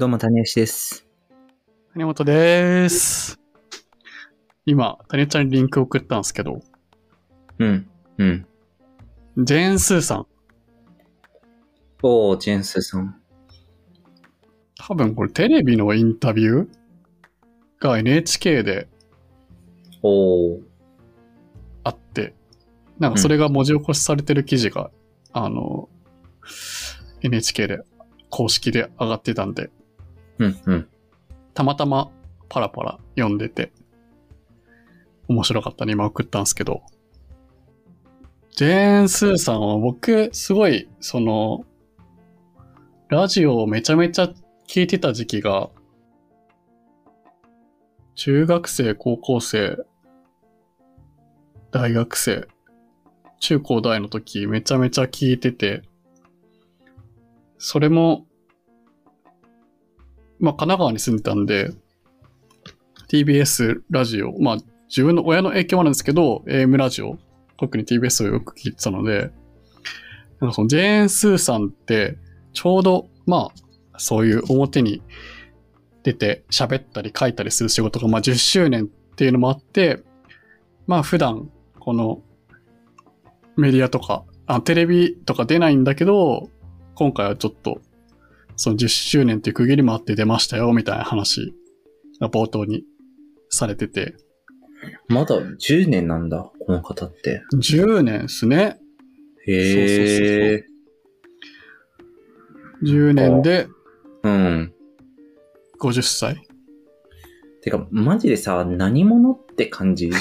どうも、谷吉です。谷本です。今、谷ちゃんにリンク送ったんですけど、うん。うん。ジェーン・スーさん。おー、ジェンスさん。多分これテレビのインタビュー？が NHK でおー。あって、なんかそれが文字起こしされてる記事が、あの、NHK で公式で上がってたんで、たまたまパラパラ読んでて、面白かったね、今送ったんですけど。ジェーン・スーさんは僕、すごい、その、ラジオをめちゃめちゃ聞いてた時期が、中学生、高校生、大学生、中高大の時めちゃめちゃ聞いてて、それも、まあ、神奈川に住んでたんで、TBS ラジオ、まあ、自分の親の影響もあるんですけど、AM ラジオ、特に TBS をよく聞いてたので、なんかそのジェーン・スーさんって、ちょうど、まあ、そういう表に出て喋ったり書いたりする仕事が、まあ、10周年っていうのもあって、まあ、普段、この、メディアとか、あ、テレビとか出ないんだけど、今回はちょっと、その10周年っていう区切りもあって出ましたよ、みたいな話が冒頭にされてて、まだ10年なんだ、この方って。10年ですね。へー。10年でうん。50歳。てか、マジでさ、何者って感じ？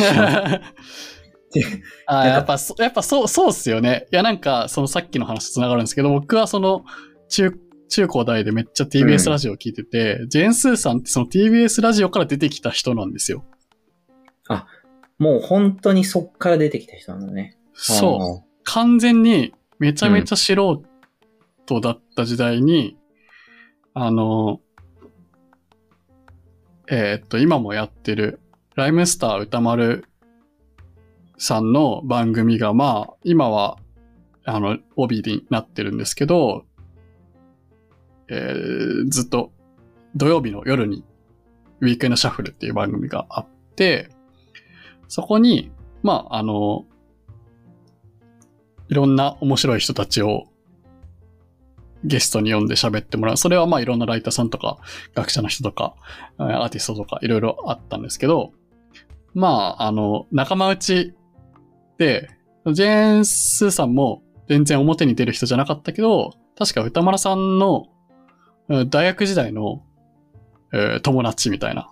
あやっぱそ、やっぱそう、そうっすよね。いや、なんか、そのさっきの話と繋がるんですけど、僕はその、中、中高大でめっちゃ TBS ラジオ聞いてて、ジェーンスーさんってその TBS ラジオから出てきた人なんですよ。もう本当にそっから出てきた人なんだね。そう。完全にめちゃめちゃ素人だった時代に、あの、えーっと、今もやってる、ライムスター歌丸さんの番組が、まあ、今は、あの、帯になってるんですけど、えーずっと土曜日の夜に、ウィークエンドシャッフルっていう番組があって、そこに、まあ、あの、いろんな面白い人たちをゲストに呼んで喋ってもらう。それはまあいろんなライターさんとか、学者の人とか、アーティストとかいろいろあったんですけど、まあ、あの、仲間内で、ジェーンスーさんも全然表に出る人じゃなかったけど、確か歌丸さんのえー大学時代の、えー友達みたいな。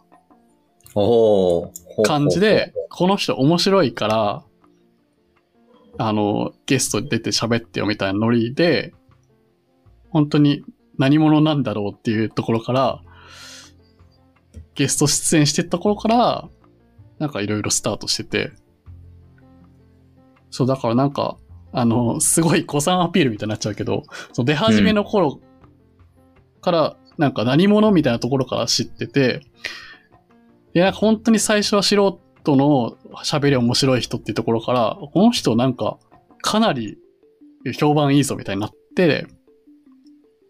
感じで、この人面白いから、あの、ゲストで出て喋ってよみたいなノリで、本当に何者なんだろうっていうところから、ゲスト出演してった頃から、なんかいろいろスタートしてて、そう、だからなんか、あの、すごい古参アピールみたいになっちゃうけど、その出始めの頃から、なんか何者みたいなところから知ってて、で、なんか本当に最初は素人の喋り面白い人っていうところから、この人なんかかなり評判いいぞみたいになって、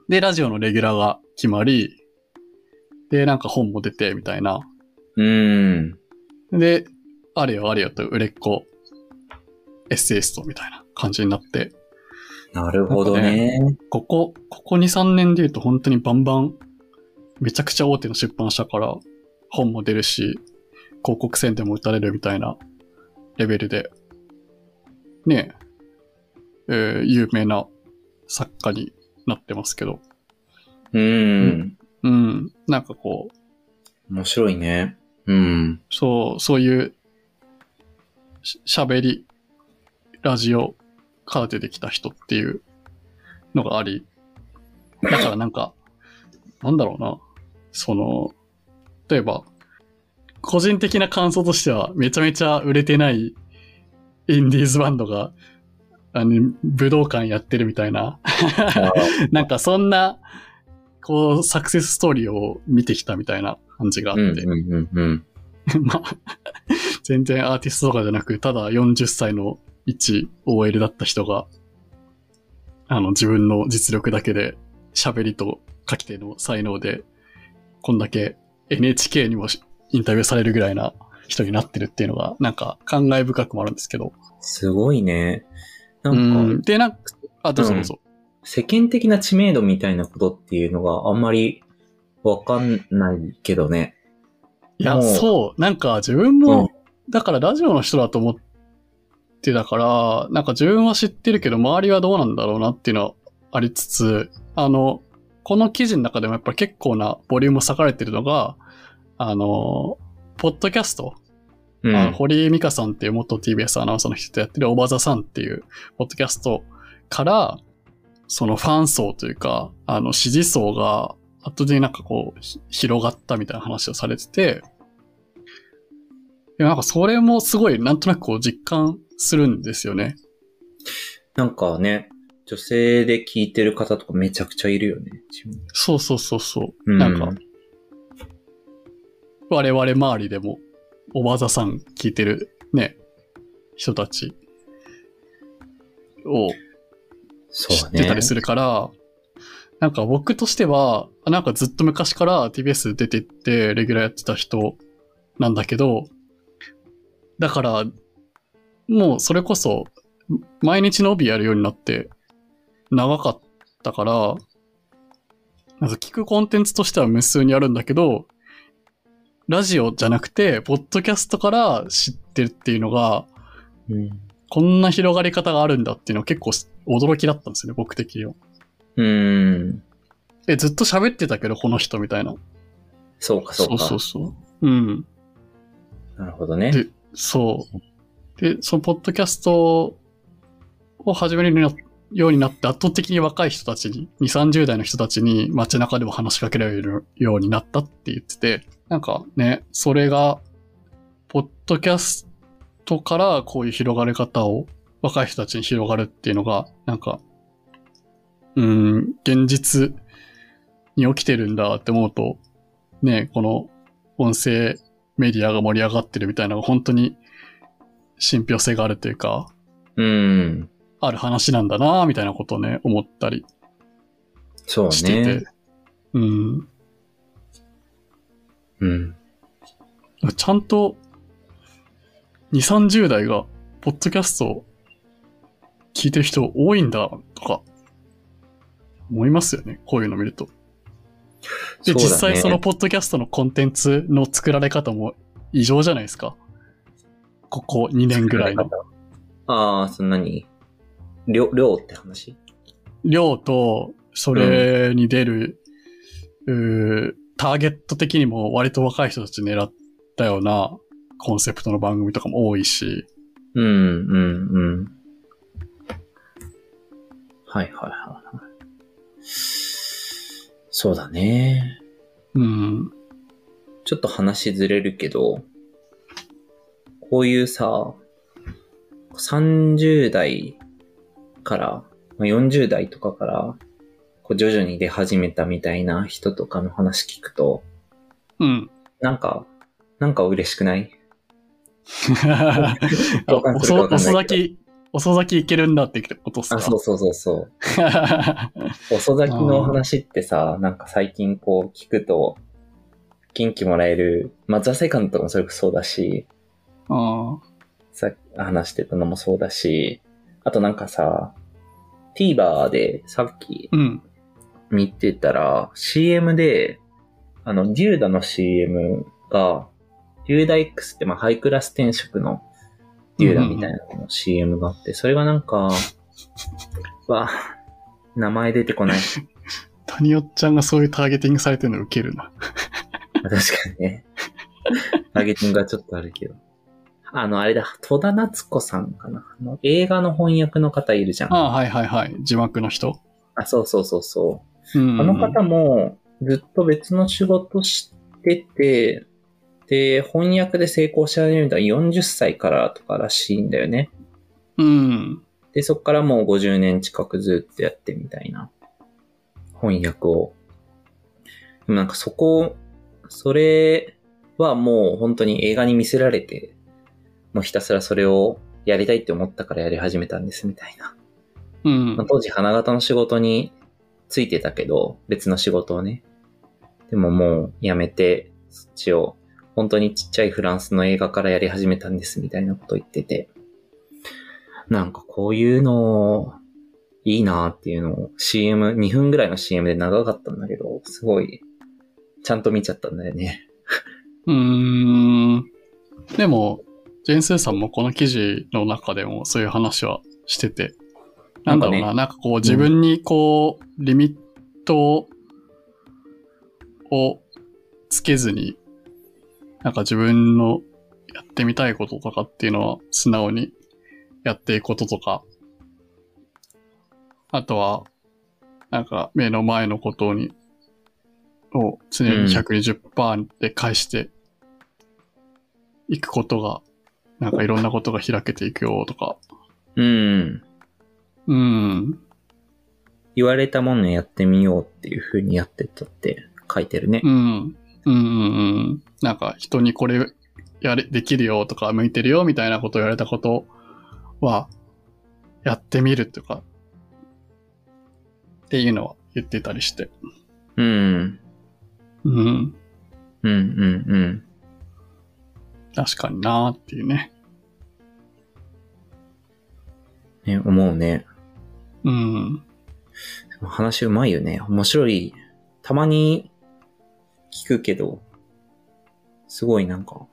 で、ラジオのレギュラーが決まり、で、なんか本も出てみたいな。うーん。で、あれよあれよと売れっ子エッセイストみたいな感じになって、なるほどね。ここ、ここ2、3年で言うと本当にバンバン、めちゃくちゃ大手の出版社から本も出るし、広告宣伝も打たれるみたいなレベルで、ねえ、えー有名な作家になってますけど、うーん。うん、なんかこう、面白いね。うん。そう、そういうし喋り、ラジオから出てきた人っていうのがあり、だからなんか、なんだろうな、その、例えば、個人的な感想としては、めちゃめちゃ売れてないインディーズバンドが、あの、武道館やってるみたいな、なんかそんな、こう、サクセスストーリーを見てきたみたいな感じがあって、うんうんうんうん。まあ、全然アーティストとかじゃなく、ただ40歳の一 OL だった人が、あの、自分の実力だけで、喋りと書き手の才能で、こんだけ NHK にもしインタビューされるぐらいな人になってるっていうのが、なんか感慨深くもあるんですけど。すごいね。なうんんか、で、なんか、あ、どうぞどうぞ。世間的な知名度みたいなことっていうのがあんまりわかんないけどね。いや、そう、なんか自分うんも、だからラジオの人だと思ってたから、なんか自分は知ってるけど、周りはどうなんだろうなっていうのはありつつ、あの、この記事の中でもやっぱり結構なボリューム割かれてるのが、あの、ポッドキャスト、うん。あの堀井美香さんっていう元 TBS アナウンサーの人とやってるおばざさんっていうポッドキャストから、そのファン層というか、あの支持層が後でなんかこうひ広がったみたいな話をされてて、いやなんかそれもすごいなんとなくこう実感するんですよね。なんかね、女性で聞いてる方とかめちゃくちゃいるよね。そうそうそうそう。うんなんか、我々周りでも、おばざさん聞いてるね、人たちを知。ってたりするから、なんか僕としては、なんかずっと昔から TBS 出てって、レギュラーやってた人なんだけど、だから、もうそれこそ、毎日の帯やるようになって、長かったから、なんか聞くコンテンツとしては無数にあるんだけど、ラジオじゃなくて、ポッドキャストから知ってるっていうのが、うん。こんな広がり方があるんだっていうのは結構驚きだったんですよね、僕的には。うん。え、ずっと喋ってたけど、この人みたいな。そうか、そうか。そうそう。うん。なるほどね。でそう。で、そのポッドキャストを始めるようになって圧倒的に若い人たちに、2、30代の人たちに街中でも話しかけられるようになったって言ってて、なんかね、それが、ポッドキャストからこういう広がり方を若い人たちに広がるっていうのが、なんか、うん、現実に起きてるんだって思うと、ね、この音声メディアが盛り上がってるみたいなのが本当に信憑性があるというか、うん。ある話なんだなみたいなことをね、思ったりそうしてて。ね。うん。うん。ちゃんと、2、30代が、ポッドキャストを聞いてる人多いんだ、とか、思いますよね。こういうの見ると。で、ね実際そのポッドキャストのコンテンツの作られ方も異常じゃないですか。ここ2年ぐらいの。ああ、そんなに？量、量って話？量と、それに出る、うーターゲット的にも割と若い人たち狙ったようなコンセプトの番組とかも多いし、うん、うん、うん。はいはいはいはい。そうだね。うん、ちょっと話ずれるけど、こういうさ、30代から、まあ40代とかから、こう徐々に出始めたみたいな人とかの話聞くと、うん。なんか、なんか嬉しくない？遅咲き、遅咲きいけるんだってことっすか？あ、そうそうそうそう。遅咲きの話ってさ、なんか最近こう聞くと、元気もらえる、まあ、ザセカンドもそれこそそうだし、あさっき話してたのもそうだし、あとなんかさ、TVer でさっきうん。見てたら、CM で、あの、デューダの CM が、デューダ X ってまあハイクラス転職のデューダみたいなのの CM があって、それがなんか、わ、名前出てこない。谷尾ちゃんがそういうターゲティングされてるのウケるな。確かにね。ターゲティングがちょっとあるけど。あの、あれだ、戸田夏子さんかな？あの映画の翻訳の方いるじゃん。ああ、はいはいはい。字幕の人。あ、そうそうそうそう。うん。あの方もずっと別の仕事してて、で、翻訳で成功し始めたのは40歳からとからしいんだよね。うん。で、そっからもう50年近くずっとやってみたいな翻訳を。でもなんかそこ、それはもう本当に映画に見せられて、もうひたすらそれをやりたいって思ったからやり始めたんですみたいな。うんまあ、。当時花形の仕事についてたけど、別の仕事をね。でももうやめて、そっちを本当にちっちゃいフランスの映画からやり始めたんですみたいなこと言ってて、なんかこういうの、いいなっていうのを CM、2分ぐらいの CM で長かったんだけど、すごい、ちゃんと見ちゃったんだよね。うーん。でも、ジェーンスーさんもこの記事の中でもそういう話はしてて、なんだろうな、なんかこう自分にこう、リミットをつけずに、なんか自分のやってみたいこととかっていうのは素直にやっていくこととか、あとは、なんか目の前のことに、を常に120%で返していくことが、なんかいろんなことが開けていくよとか、うん。うん。言われたものやってみようっていう風にやってったって書いてるねう。ん。うんうんうん。なんか人にこれやれ、できるよとか向いてるよみたいなことを言われたことは、やってみるとか、っていうのは言ってたりして。うん。うん。うんうんうん。確かになーっていうね。ね、思うね。うん。話うまいよね。面白い。たまに聞くけど、すごいなんか、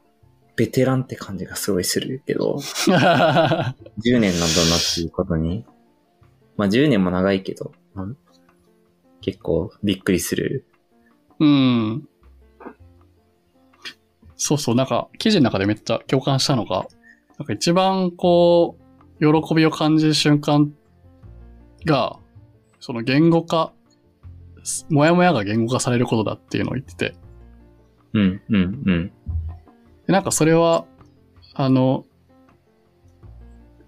ベテランって感じがすごいするけど、10年なんだなっていうことに。まあ10年も長いけど、うん結構びっくりする。うん。そうそう、なんか記事の中でめっちゃ共感したのが、なんか一番こう、喜びを感じる瞬間が、その言語化、もやもやが言語化されることだっていうのを言ってて、うん、うん、うん。でなんかそれは、あの、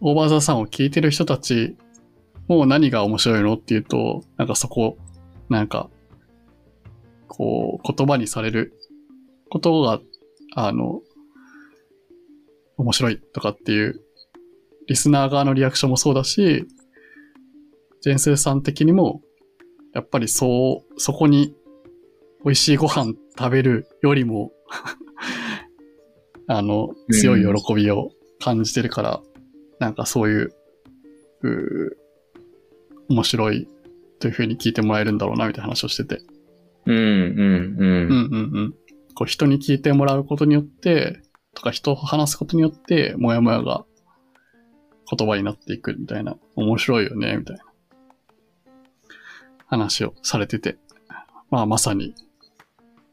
オーバーザさんを聞いてる人たちもう何が面白いのっていうと、なんかそこ、なんか、こう、言葉にされることが、あの、面白いとかっていう、リスナー側のリアクションもそうだし、ジェンスーさん的にも、やっぱりそう、そこに美味しいご飯食べるよりも、あの、強い喜びを感じてるから、なんかそういう、うー面白いというふうに聞いてもらえるんだろうな、みたいな話をしてて。うん、うん、うん。うんうんうん。こう人に聞いてもらうことによって、とか人と話すことによって、もやもやが言葉になっていくみたいな、面白いよね、みたいな話をされてて。まあまさに、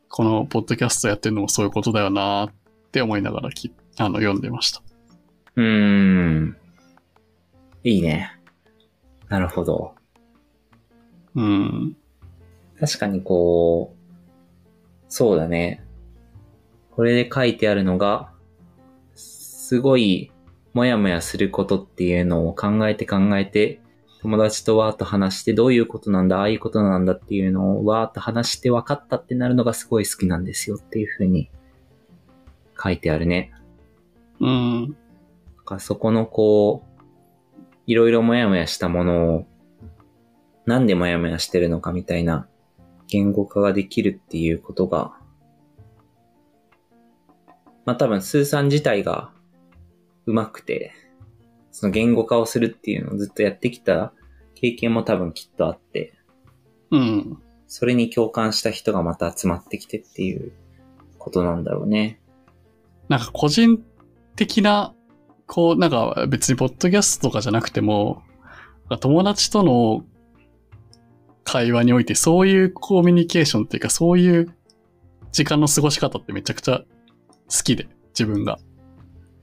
このポッドキャストやってるのもそういうことだよなって思いながらきあの読んでました。うーん。いいね。なるほど。うん。確かにこう、そうだね。これで書いてあるのが、すごい、もやもやすることっていうのを考えて考えて、友達とわーっと話してどういうことなんだ、ああいうことなんだっていうのをわーっと話して分かったってなるのがすごい好きなんですよっていうふうに書いてあるね。うん。かそこのこう、いろいろもやもやしたものを、なんでもやもやしてるのかみたいな言語化ができるっていうことが、まあ多分、スーさん自体が上手くて、その言語化をするっていうのをずっとやってきた経験も多分きっとあって、うん。それに共感した人がまた集まってきてっていうことなんだろうね。なんか個人的な、こう、なんか別にポッドキャストとかじゃなくても、友達との会話においてそういうコミュニケーションっていうかそういう時間の過ごし方ってめちゃくちゃ好きで、自分が。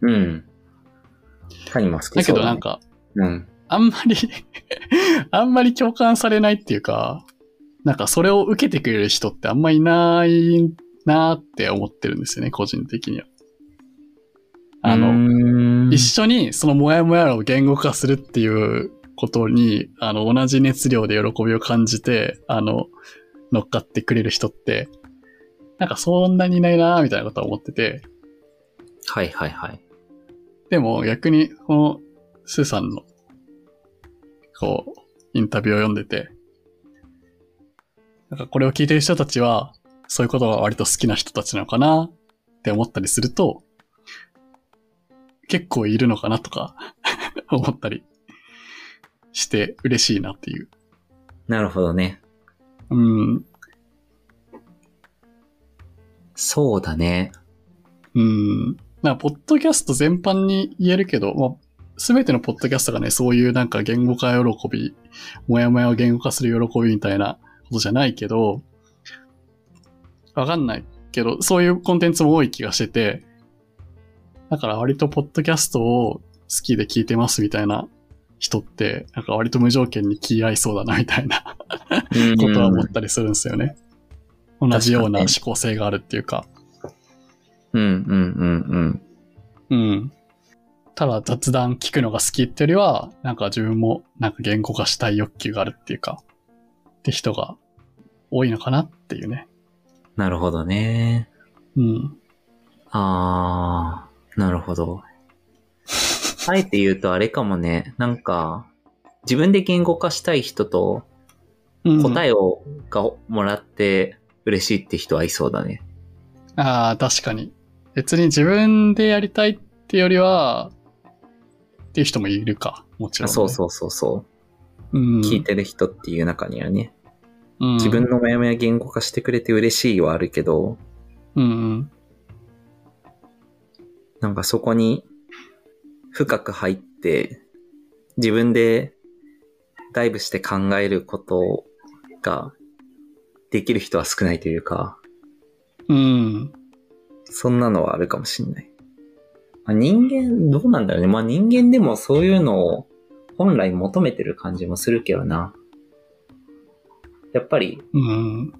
うん。好きだだ、ね。どなんか、うん。あんまり あんまり共感されないっていうか、なんかそれを受けてくれる人ってあんまいないなーって思ってるんですよね、個人的には。あの、の一緒にそのモヤモヤを言語化するっていうことに、あの、同じ熱量で喜びを感じて、あの、乗っかってくれる人って、なんかそんなにいないなーみたいなことは思ってて、はいはいはい。でも逆に、この、スーさんの、こう、インタビューを読んでて、なんかこれを聞いてる人たちは、そういうことが割と好きな人たちなのかなって思ったりすると、結構いるのかなとか 思ったりして嬉しいなっていう。なるほどね。うん。そうだね。うん。なんか、ポッドキャスト全般に言えるけど、まあ、すべてのポッドキャストがね、そういうなんか言語化喜び、もやもやを言語化する喜びみたいなことじゃないけど、わかんないけど、そういうコンテンツも多い気がしてて、だから割とポッドキャストを好きで聞いてますみたいな人って、なんか割と無条件に気合いそうだなみたいな うんことは思ったりするんですよね。同じような思考性があるっていうか。うんうんうんうん。うん。ただ雑談聞くのが好きってよりは、なんか自分もなんか言語化したい欲求があるっていうか、って人が多いのかなっていうね。なるほどね。うん。あー、なるほど。あえて言うとあれかもね。なんか、自分で言語化したい人とうん、答えをがもらって嬉しいって人はいそうだね。ああ、確かに。別に自分でやりたいってよりは、っていう人もいるか。もちろん、ね。そうそうそうそう。う。うん。聞いてる人っていう中にはね。うん、自分のモヤモヤ言語化してくれて嬉しいはあるけど、うんうん。なんかそこに深く入って、自分でダイブして考えることができる人は少ないというか、うん。そんなのはあるかもしんない。まあ、人間、どうなんだろうね。まあ人間でもそういうのを本来求めてる感じもするけどな。やっぱり、うん。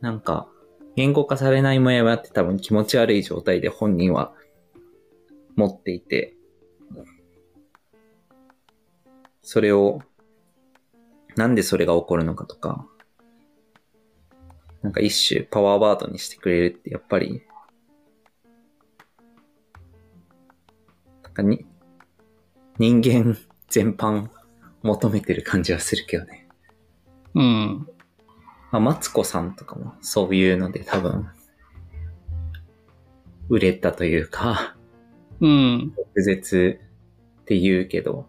なんか、言語化されないモヤモヤって多分気持ち悪い状態で本人は持っていて、それを、なんでそれが起こるのかとか、なんか一種パワーワードにしてくれるってやっぱり、なんかに、人間全般求めてる感じはするけどね。うん。まあ、マツコさんとかもそういうので多分、売れたというか、うん。毒舌って言うけど、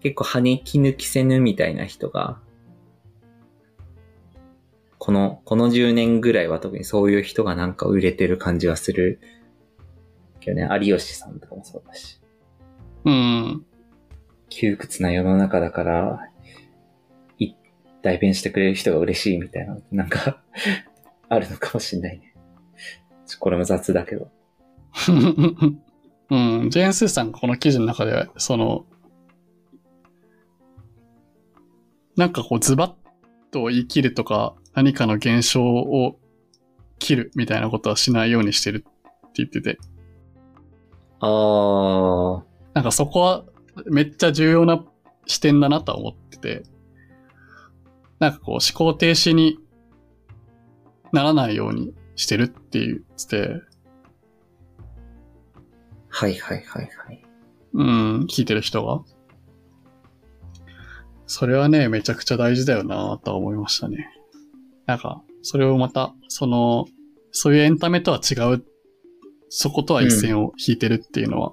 結構跳ねき抜きせぬみたいな人が、この、この10年ぐらいは特にそういう人がなんか売れてる感じはする。けどね、有吉さんとかもそうだし。うん。窮屈な世の中だから、い、代弁してくれる人が嬉しいみたいな、なんか、あるのかもしんないね。これも雑だけど。うん。ジェーン・スーさんがこの記事の中で、その、なんかこうズバッと言い切るとか、何かの現象を切るみたいなことはしないようにしてるって言ってて、あー、なんかそこはめっちゃ重要な視点だなとは思ってて、なんかこう思考停止にならないようにしてるって言ってて、はいはいはいはい。うん、聞いてる人が。それはね、めちゃくちゃ大事だよなとは思いましたね。なんか、それをまた、その、そういうエンタメとは違う、そことは一線を引いてるっていうのは、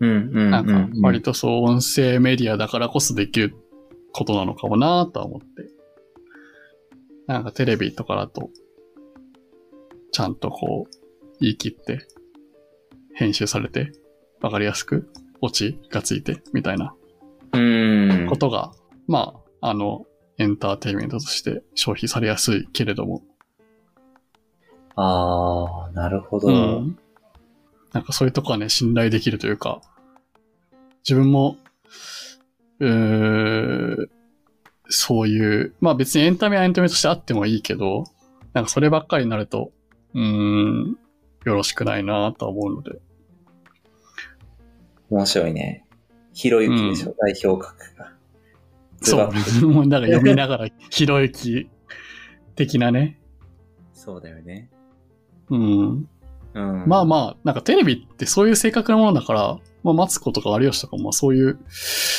うんうんうん、うん。なんか、割とそう、音声メディアだからこそできることなのかもなとは思って。なんかテレビとかだと、ちゃんとこう、言い切って、編集されて、わかりやすく、オチがついて、みたいなうん。ことが、まあ、あの、エンターテインメントとして消費されやすいけれども、あー、なるほど。うん。なんかそういうとこはね、信頼できるというか、自分も、うーそういう、まあ別にエンタメはエンタメとしてあってもいいけど、なんかそればっかりになると、うーん、よろしくないなとは思うので。面白いね。ひろゆきでしょ、代表格が。ズそう。もうなんか読みながら、ひろゆき的なね。そうだよね。うん。うん。まあまあ、なんかテレビってそういう性格のものだから、まあマツコとか有吉とかもそういう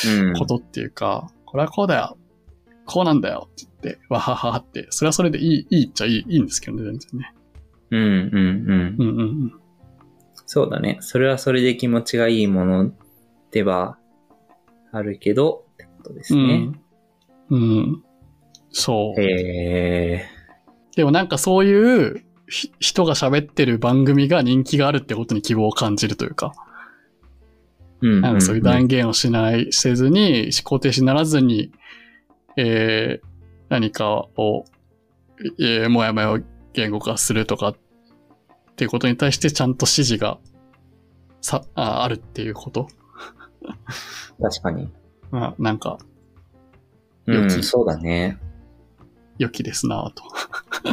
うん、ことっていうか、これはこうだよこうなんだよって言って、わはははって、それはそれでいい、いいっちゃいい、いいんですけどね、全然ね。うんうんうん。うんうんうん。そうだね。それはそれで気持ちがいいものではあるけど、ことですね。うん。うん。そう。へえ。でもなんかそういうひ人が喋ってる番組が人気があるってことに希望を感じるというか、うんなんかそういう断言をしない、せずに、思考停止にならずに、えー、何かを、えー、もやもやを言語化するとかっていうことに対してちゃんと指示がさああるっていうこと。確かに。まあ、なんかうん、良きそうだね。良きですなぁと。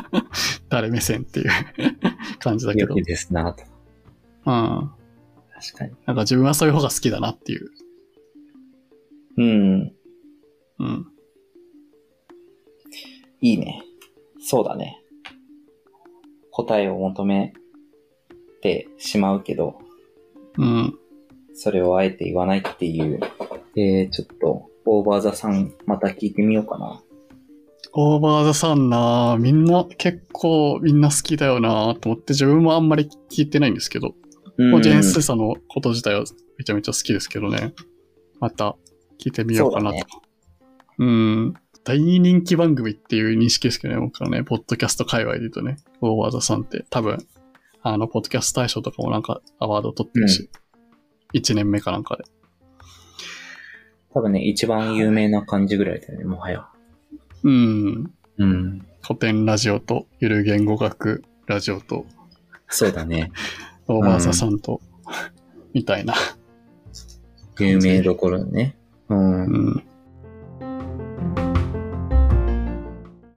誰目線っていう 感じだけど。良きですなと。うん。確かに。なんか自分はそういう方が好きだなっていう。うん。うん。いいね。そうだね。答えを求めてしまうけど、うん。それをあえて言わないっていう。えー、ちょっと、オーバーザさん、また聞いてみようかな。オーバーザさんなぁみんな、結構みんな好きだよなぁと思って自分もあんまり聞いてないんですけど、うんジェーン・スーさんのこと自体はめちゃめちゃ好きですけどね。また聞いてみようかなと。そうだねうん。大人気番組っていう認識ですけどね、僕はね、ポッドキャスト界隈で言うとね、オーバーザさんって多分、あの、ポッドキャスト大賞とかもなんかアワード取ってるし、1年目かなんかで。多分ね、一番有名な感じぐらいだよね、もはや。うん。うん。古典ラジオと、ゆる言語学ラジオと、そうだね。オーバーザさんと、みたいな。有名どころね。うん。うん。